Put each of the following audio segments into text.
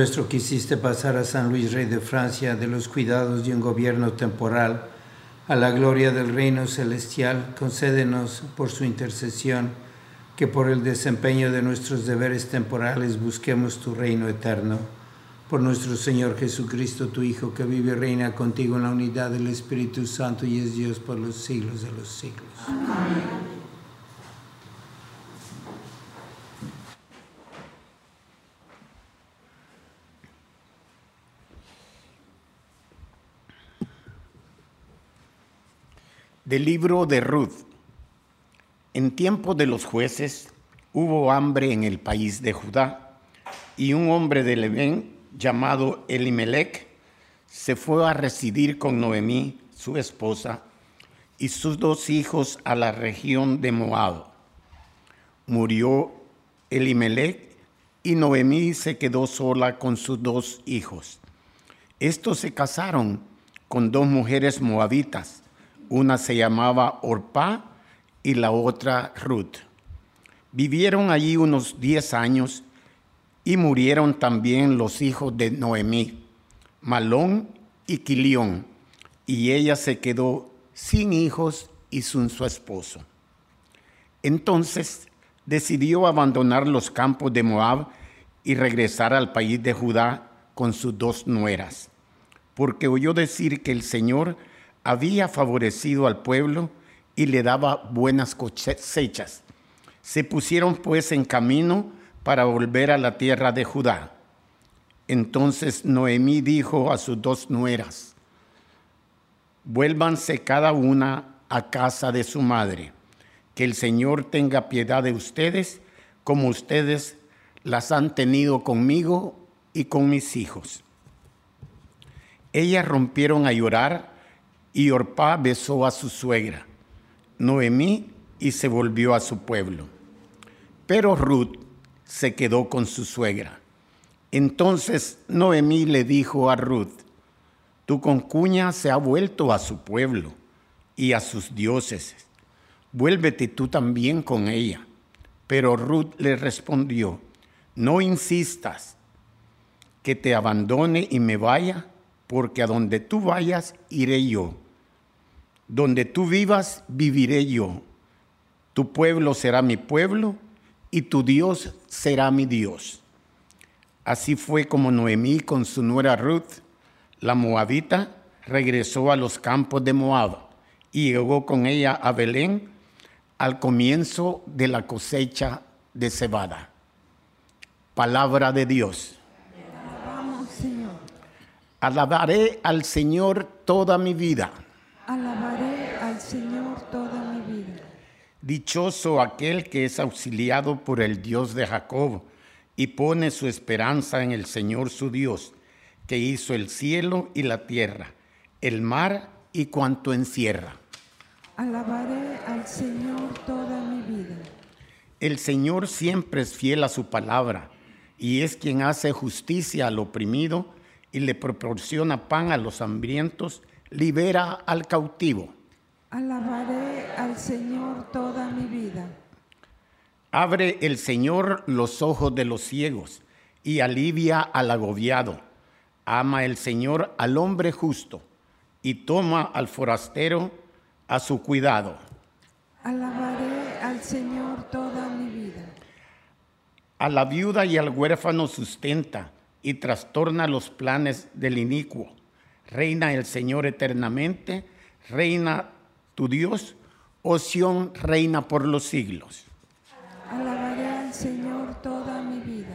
Nuestro, que hiciste pasar a San Luis, rey de Francia, de los cuidados de un gobierno temporal a la gloria del reino celestial, concédenos por su intercesión que por el desempeño de nuestros deberes temporales busquemos tu reino eterno. Por nuestro Señor Jesucristo, tu Hijo, que vive y reina contigo en la unidad del Espíritu Santo y es Dios por los siglos de los siglos. Del libro de Ruth. En tiempo de los jueces hubo hambre en el país de Judá, y un hombre de Levén llamado Elimelech se fue a residir con Noemí, su esposa, y sus dos hijos a la región de Moab. Murió Elimelech y Noemí se quedó sola con sus dos hijos. Estos se casaron con dos mujeres moabitas una se llamaba Orpá y la otra Ruth. Vivieron allí unos diez años y murieron también los hijos de Noemí, Malón y Quilión, y ella se quedó sin hijos y sin su esposo. Entonces decidió abandonar los campos de Moab y regresar al país de Judá con sus dos nueras, porque oyó decir que el Señor había favorecido al pueblo y le daba buenas cosechas. Se pusieron pues en camino para volver a la tierra de Judá. Entonces Noemí dijo a sus dos nueras, vuélvanse cada una a casa de su madre, que el Señor tenga piedad de ustedes como ustedes las han tenido conmigo y con mis hijos. Ellas rompieron a llorar y Orpá besó a su suegra. Noemí y se volvió a su pueblo. Pero Ruth se quedó con su suegra. Entonces Noemí le dijo a Ruth, tu concuña se ha vuelto a su pueblo y a sus dioses. Vuélvete tú también con ella. Pero Ruth le respondió, no insistas que te abandone y me vaya, porque a donde tú vayas iré yo. Donde tú vivas, viviré yo. Tu pueblo será mi pueblo y tu Dios será mi Dios. Así fue como Noemí con su nuera Ruth, la moabita, regresó a los campos de Moab y llegó con ella a Belén al comienzo de la cosecha de cebada. Palabra de Dios. Alabaré al Señor toda mi vida. Alabaré al Señor toda mi vida. Dichoso aquel que es auxiliado por el Dios de Jacob y pone su esperanza en el Señor su Dios, que hizo el cielo y la tierra, el mar y cuanto encierra. Alabaré al Señor toda mi vida. El Señor siempre es fiel a su palabra y es quien hace justicia al oprimido y le proporciona pan a los hambrientos, libera al cautivo. Alabaré al Señor toda mi vida. Abre el Señor los ojos de los ciegos y alivia al agobiado. Ama el Señor al hombre justo y toma al forastero a su cuidado. Alabaré al Señor toda mi vida. A la viuda y al huérfano sustenta y trastorna los planes del inicuo. Reina el Señor eternamente, reina tu Dios, oh Sión, reina por los siglos. Alabaré al Señor toda mi vida.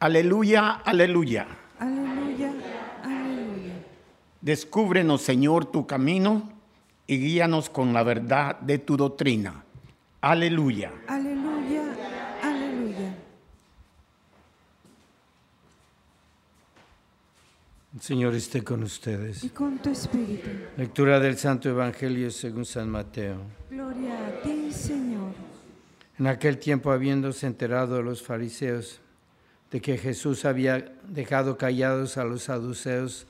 Aleluya, aleluya. Aleluya, aleluya. Descúbrenos, Señor, tu camino y guíanos con la verdad de tu doctrina. Aleluya. El Señor esté con ustedes. Y con tu espíritu. Lectura del Santo Evangelio según San Mateo. Gloria a ti, Señor. En aquel tiempo, habiéndose enterado los fariseos de que Jesús había dejado callados a los saduceos,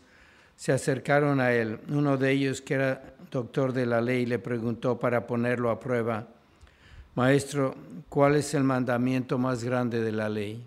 se acercaron a él. Uno de ellos, que era doctor de la ley, le preguntó para ponerlo a prueba, Maestro, ¿cuál es el mandamiento más grande de la ley?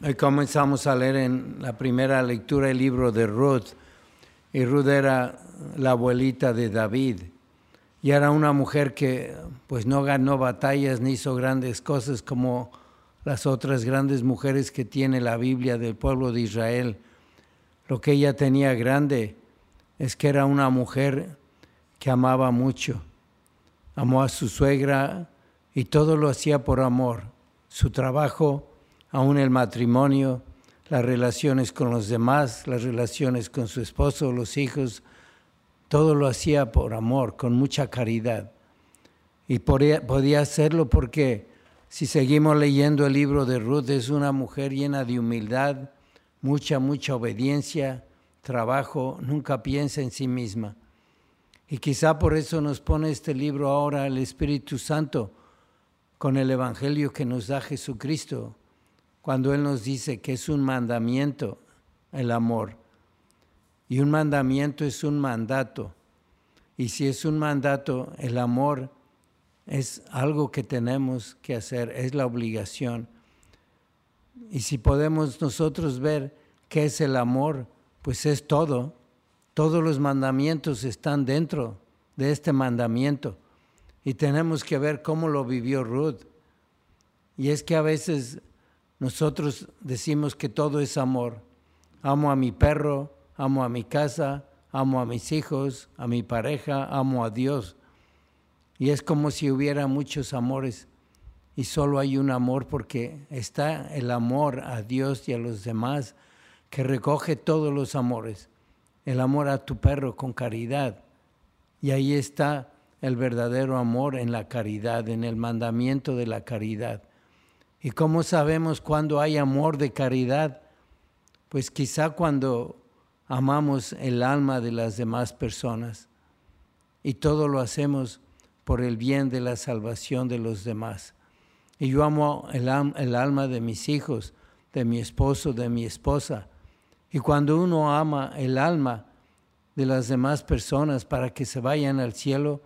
Hoy comenzamos a leer en la primera lectura el libro de Ruth. Y Ruth era la abuelita de David. Y era una mujer que pues no ganó batallas ni hizo grandes cosas como las otras grandes mujeres que tiene la Biblia del pueblo de Israel. Lo que ella tenía grande es que era una mujer que amaba mucho. Amó a su suegra y todo lo hacía por amor. Su trabajo, aún el matrimonio, las relaciones con los demás, las relaciones con su esposo, los hijos, todo lo hacía por amor, con mucha caridad. Y podía hacerlo porque si seguimos leyendo el libro de Ruth, es una mujer llena de humildad, mucha, mucha obediencia, trabajo, nunca piensa en sí misma. Y quizá por eso nos pone este libro ahora el Espíritu Santo con el Evangelio que nos da Jesucristo, cuando Él nos dice que es un mandamiento el amor. Y un mandamiento es un mandato. Y si es un mandato, el amor es algo que tenemos que hacer, es la obligación. Y si podemos nosotros ver qué es el amor, pues es todo. Todos los mandamientos están dentro de este mandamiento. Y tenemos que ver cómo lo vivió Ruth. Y es que a veces nosotros decimos que todo es amor. Amo a mi perro, amo a mi casa, amo a mis hijos, a mi pareja, amo a Dios. Y es como si hubiera muchos amores. y solo hay un amor porque está el amor a Dios y a los demás que recoge todos los amores. El amor a tu perro con caridad. Y ahí está el verdadero amor en la caridad, en el mandamiento de la caridad. ¿Y cómo sabemos cuando hay amor de caridad? Pues quizá cuando amamos el alma de las demás personas y todo lo hacemos por el bien de la salvación de los demás. Y yo amo el, el alma de mis hijos, de mi esposo, de mi esposa. Y cuando uno ama el alma de las demás personas para que se vayan al cielo,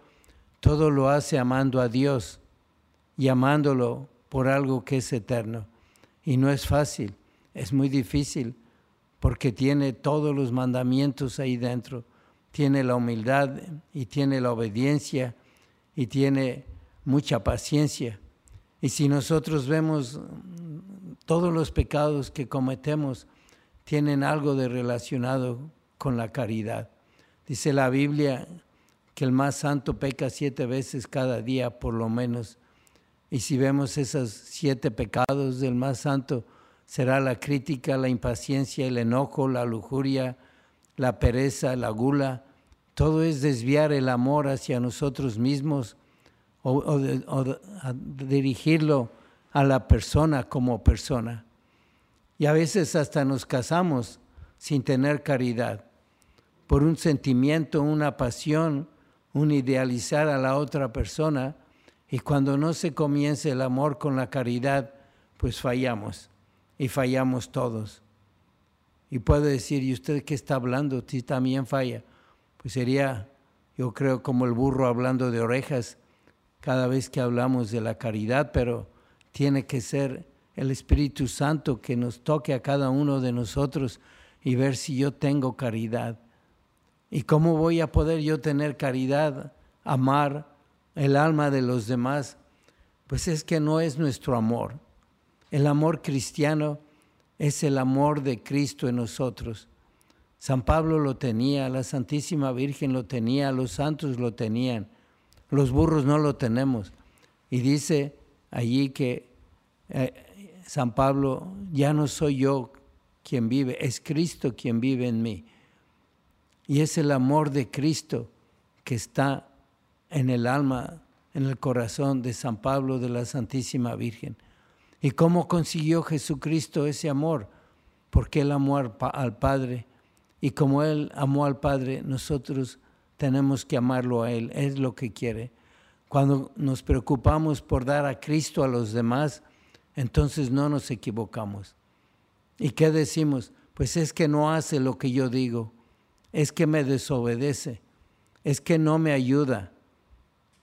todo lo hace amando a Dios y amándolo por algo que es eterno. Y no es fácil, es muy difícil, porque tiene todos los mandamientos ahí dentro. Tiene la humildad y tiene la obediencia y tiene mucha paciencia. Y si nosotros vemos todos los pecados que cometemos, tienen algo de relacionado con la caridad. Dice la Biblia que el más santo peca siete veces cada día por lo menos. Y si vemos esos siete pecados del más santo, será la crítica, la impaciencia, el enojo, la lujuria, la pereza, la gula. Todo es desviar el amor hacia nosotros mismos o, dirigirlo a la persona como persona. Y a veces hasta nos casamos sin tener caridad, por un sentimiento, una pasión, un idealizar a la otra persona, y cuando no se comienza el amor con la caridad, pues fallamos, y fallamos todos. Y puedo decir, ¿y usted qué está hablando? Si también falla. Pues sería, yo creo, como el burro hablando de orejas cada vez que hablamos de la caridad, pero tiene que ser el Espíritu Santo que nos toque a cada uno de nosotros y ver si yo tengo caridad. ¿Y cómo voy a poder yo tener caridad, amar el alma de los demás? Pues es que no es nuestro amor. El amor cristiano es el amor de Cristo en nosotros. San Pablo lo tenía, la Santísima Virgen lo tenía, los santos lo tenían, los burros no lo tenemos. Y dice allí que eh, San Pablo, ya no soy yo quien vive, es Cristo quien vive en mí. Y es el amor de Cristo que está en el alma, en el corazón de San Pablo de la Santísima Virgen. ¿Y cómo consiguió Jesucristo ese amor? Porque Él amó al Padre. Y como Él amó al Padre, nosotros tenemos que amarlo a Él. Es lo que quiere. Cuando nos preocupamos por dar a Cristo a los demás, entonces no nos equivocamos. ¿Y qué decimos? Pues es que no hace lo que yo digo es que me desobedece, es que no me ayuda.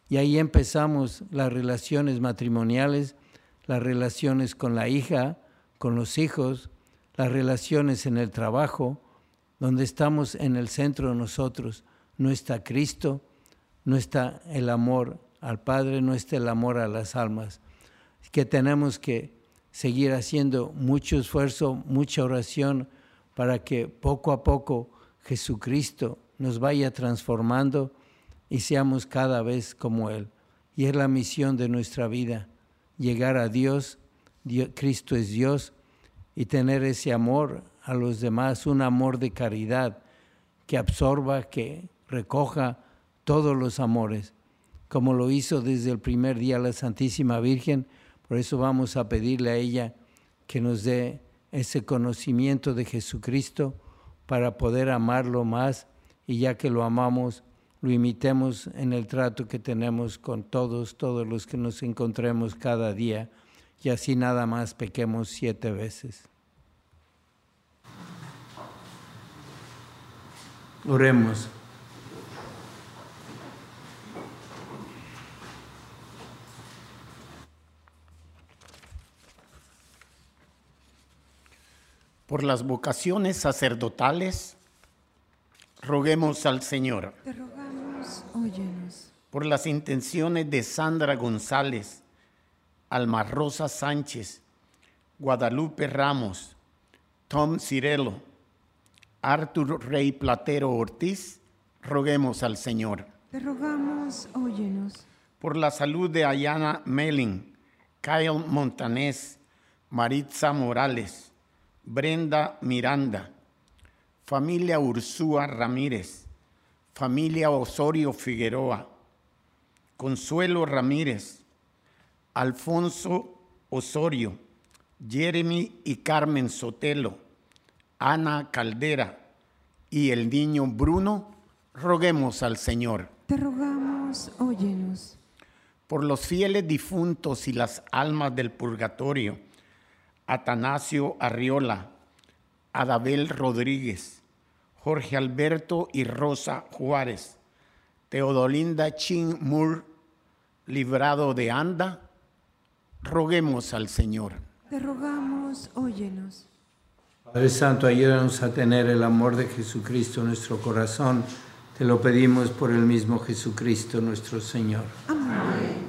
Y ahí empezamos las relaciones matrimoniales, las relaciones con la hija, con los hijos, las relaciones en el trabajo, donde estamos en el centro nosotros. No está Cristo, no está el amor al Padre, no está el amor a las almas. Que tenemos que seguir haciendo mucho esfuerzo, mucha oración para que poco a poco Jesucristo nos vaya transformando y seamos cada vez como Él. Y es la misión de nuestra vida, llegar a Dios, Cristo es Dios, y tener ese amor a los demás, un amor de caridad que absorba, que recoja todos los amores, como lo hizo desde el primer día la Santísima Virgen. Por eso vamos a pedirle a ella que nos dé ese conocimiento de Jesucristo para poder amarlo más y ya que lo amamos, lo imitemos en el trato que tenemos con todos, todos los que nos encontremos cada día y así nada más pequemos siete veces. Oremos. Por las vocaciones sacerdotales, roguemos al Señor. Te óyenos. Por las intenciones de Sandra González, Alma Rosa Sánchez, Guadalupe Ramos, Tom Cirelo, Artur Rey Platero Ortiz, roguemos al Señor. Te rogamos, óyenos. Por la salud de Ayana Melling, Kyle Montanés, Maritza Morales, Brenda Miranda, familia Ursúa Ramírez, familia Osorio Figueroa, Consuelo Ramírez, Alfonso Osorio, Jeremy y Carmen Sotelo, Ana Caldera y el niño Bruno, roguemos al Señor. Te rogamos, óyenos. Por los fieles difuntos y las almas del purgatorio, Atanasio Arriola, Adabel Rodríguez, Jorge Alberto y Rosa Juárez, Teodolinda Chin Moore, librado de Anda, roguemos al Señor. Te rogamos, óyenos. Padre Santo, ayúdanos a tener el amor de Jesucristo en nuestro corazón. Te lo pedimos por el mismo Jesucristo nuestro Señor. Amén. Tomar,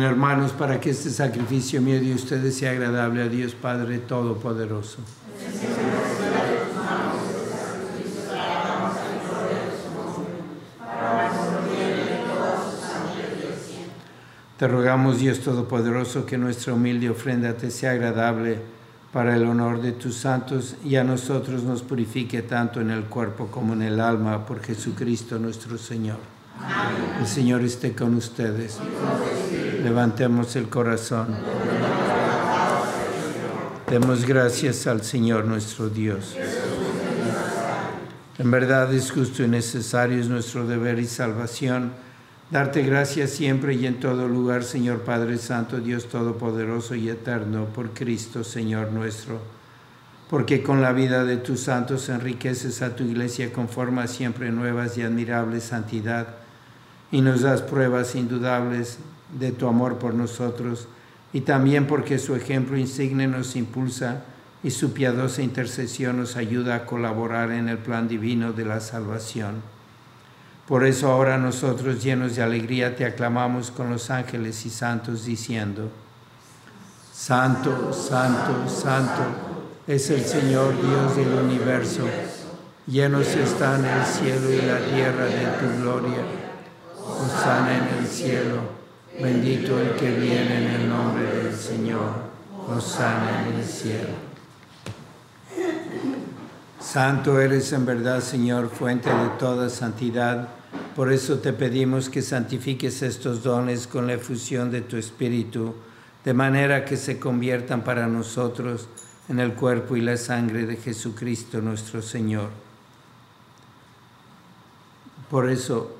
Oren hermanos para que este sacrificio mío de ustedes sea agradable a Dios Padre Todopoderoso. Te rogamos Dios Todopoderoso que nuestra humilde ofrenda te sea agradable para el honor de tus santos y a nosotros nos purifique tanto en el cuerpo como en el alma por Jesucristo nuestro Señor. El Señor esté con ustedes. Levantemos el corazón. Demos gracias al Señor nuestro Dios. En verdad es justo y necesario, es nuestro deber y salvación, darte gracias siempre y en todo lugar, Señor Padre Santo, Dios Todopoderoso y Eterno, por Cristo, Señor nuestro, porque con la vida de tus santos enriqueces a tu iglesia con formas siempre nuevas y admirables santidad, y nos das pruebas indudables de tu amor por nosotros, y también porque su ejemplo insigne nos impulsa y su piadosa intercesión nos ayuda a colaborar en el plan divino de la salvación. Por eso ahora nosotros, llenos de alegría, te aclamamos con los ángeles y santos, diciendo, Santo, Santo, Santo es el Señor Dios del universo, llenos están el cielo y la tierra de tu gloria. Hosana en el cielo. Bendito el que viene en el nombre del Señor. Hosana en el cielo. Santo eres en verdad, Señor, fuente de toda santidad. Por eso te pedimos que santifiques estos dones con la efusión de tu Espíritu, de manera que se conviertan para nosotros en el cuerpo y la sangre de Jesucristo nuestro Señor. Por eso,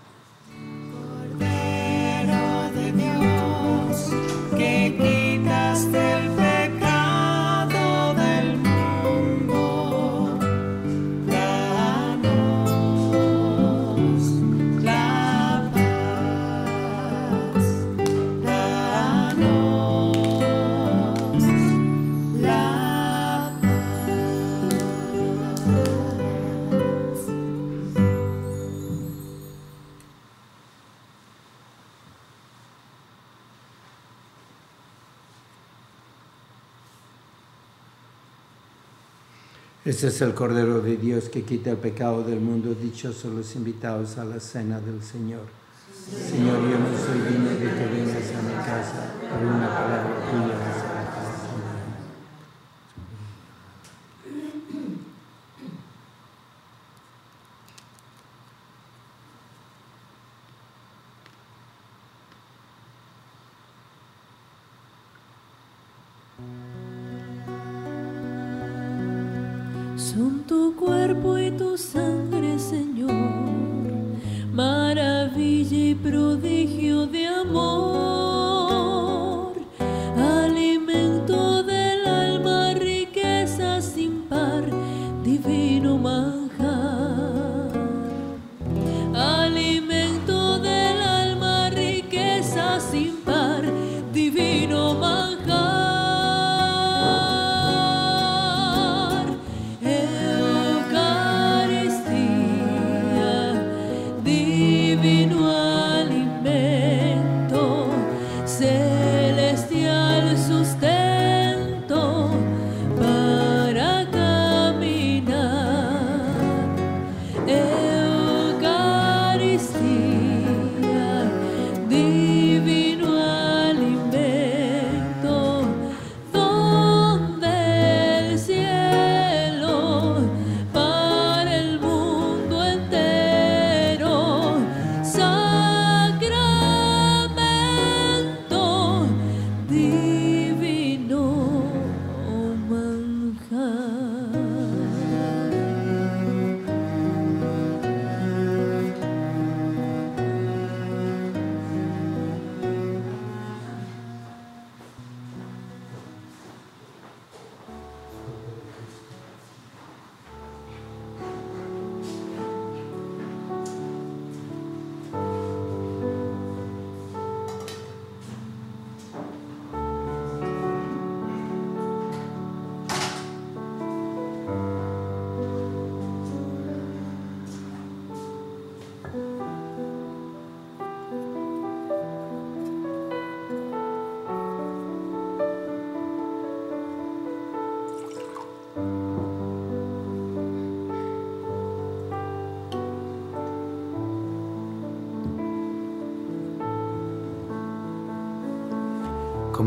Este es el Cordero de Dios que quita el pecado del mundo. Dichosos los invitados a la cena del Señor. Señor, yo no soy digno de que vengas a mi casa, por una palabra tuya sin par, divino manjar.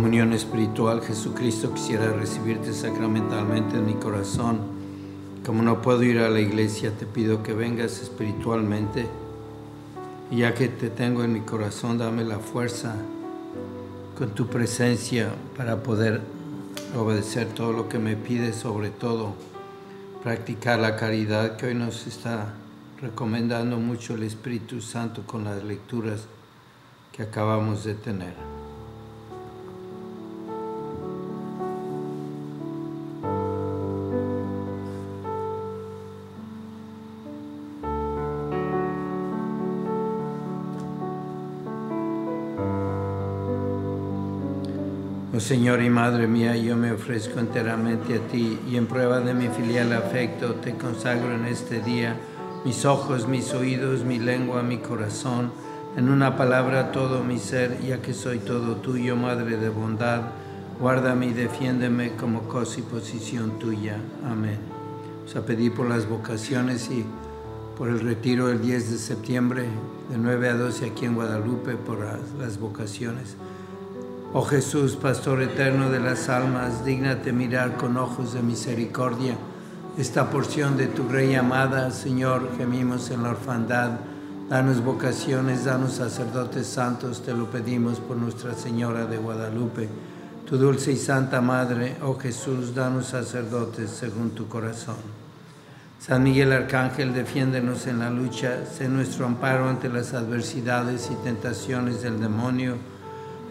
Comunión espiritual, Jesucristo, quisiera recibirte sacramentalmente en mi corazón. Como no puedo ir a la iglesia, te pido que vengas espiritualmente. Y ya que te tengo en mi corazón, dame la fuerza con tu presencia para poder obedecer todo lo que me pides, sobre todo practicar la caridad que hoy nos está recomendando mucho el Espíritu Santo con las lecturas que acabamos de tener. Oh Señor y Madre mía, yo me ofrezco enteramente a ti y en prueba de mi filial afecto te consagro en este día mis ojos, mis oídos, mi lengua, mi corazón, en una palabra todo mi ser, ya que soy todo tuyo, Madre de bondad, guárdame y defiéndeme como cosa y posición tuya. Amén. Os a pedir por las vocaciones y por el retiro del 10 de septiembre de 9 a 12 aquí en Guadalupe por las vocaciones. Oh Jesús, Pastor eterno de las almas, dígnate mirar con ojos de misericordia esta porción de tu Rey amada. Señor, gemimos en la orfandad. Danos vocaciones, danos sacerdotes santos, te lo pedimos por Nuestra Señora de Guadalupe. Tu dulce y santa Madre, oh Jesús, danos sacerdotes según tu corazón. San Miguel Arcángel, defiéndenos en la lucha, sé nuestro amparo ante las adversidades y tentaciones del demonio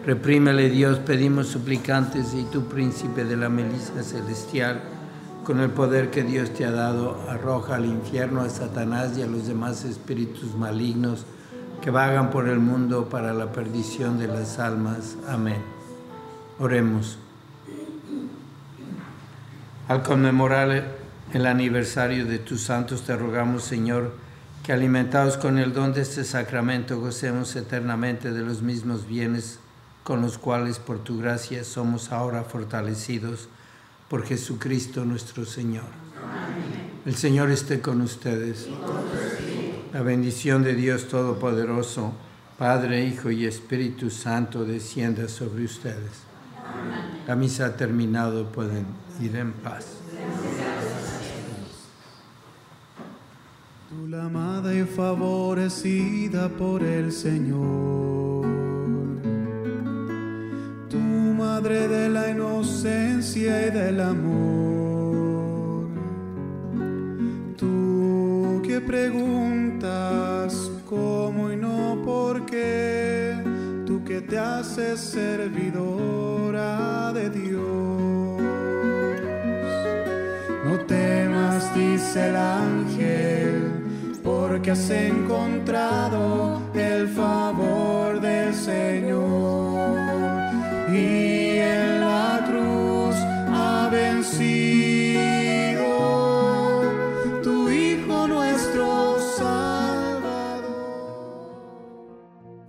Reprímele Dios, pedimos suplicantes, y tú, príncipe de la milicia celestial, con el poder que Dios te ha dado, arroja al infierno a Satanás y a los demás espíritus malignos que vagan por el mundo para la perdición de las almas. Amén. Oremos. Al conmemorar el aniversario de tus santos, te rogamos, Señor, que alimentados con el don de este sacramento, gocemos eternamente de los mismos bienes con los cuales por tu gracia somos ahora fortalecidos por Jesucristo nuestro Señor. El Señor esté con ustedes. La bendición de Dios Todopoderoso, Padre, Hijo y Espíritu Santo, descienda sobre ustedes. La misa ha terminado, pueden ir en paz. Tú la amada y favorecida por el Señor. Madre de la inocencia y del amor. Tú que preguntas cómo y no por qué. Tú que te haces servidora de Dios. No temas, dice el ángel, porque has encontrado el favor del Señor.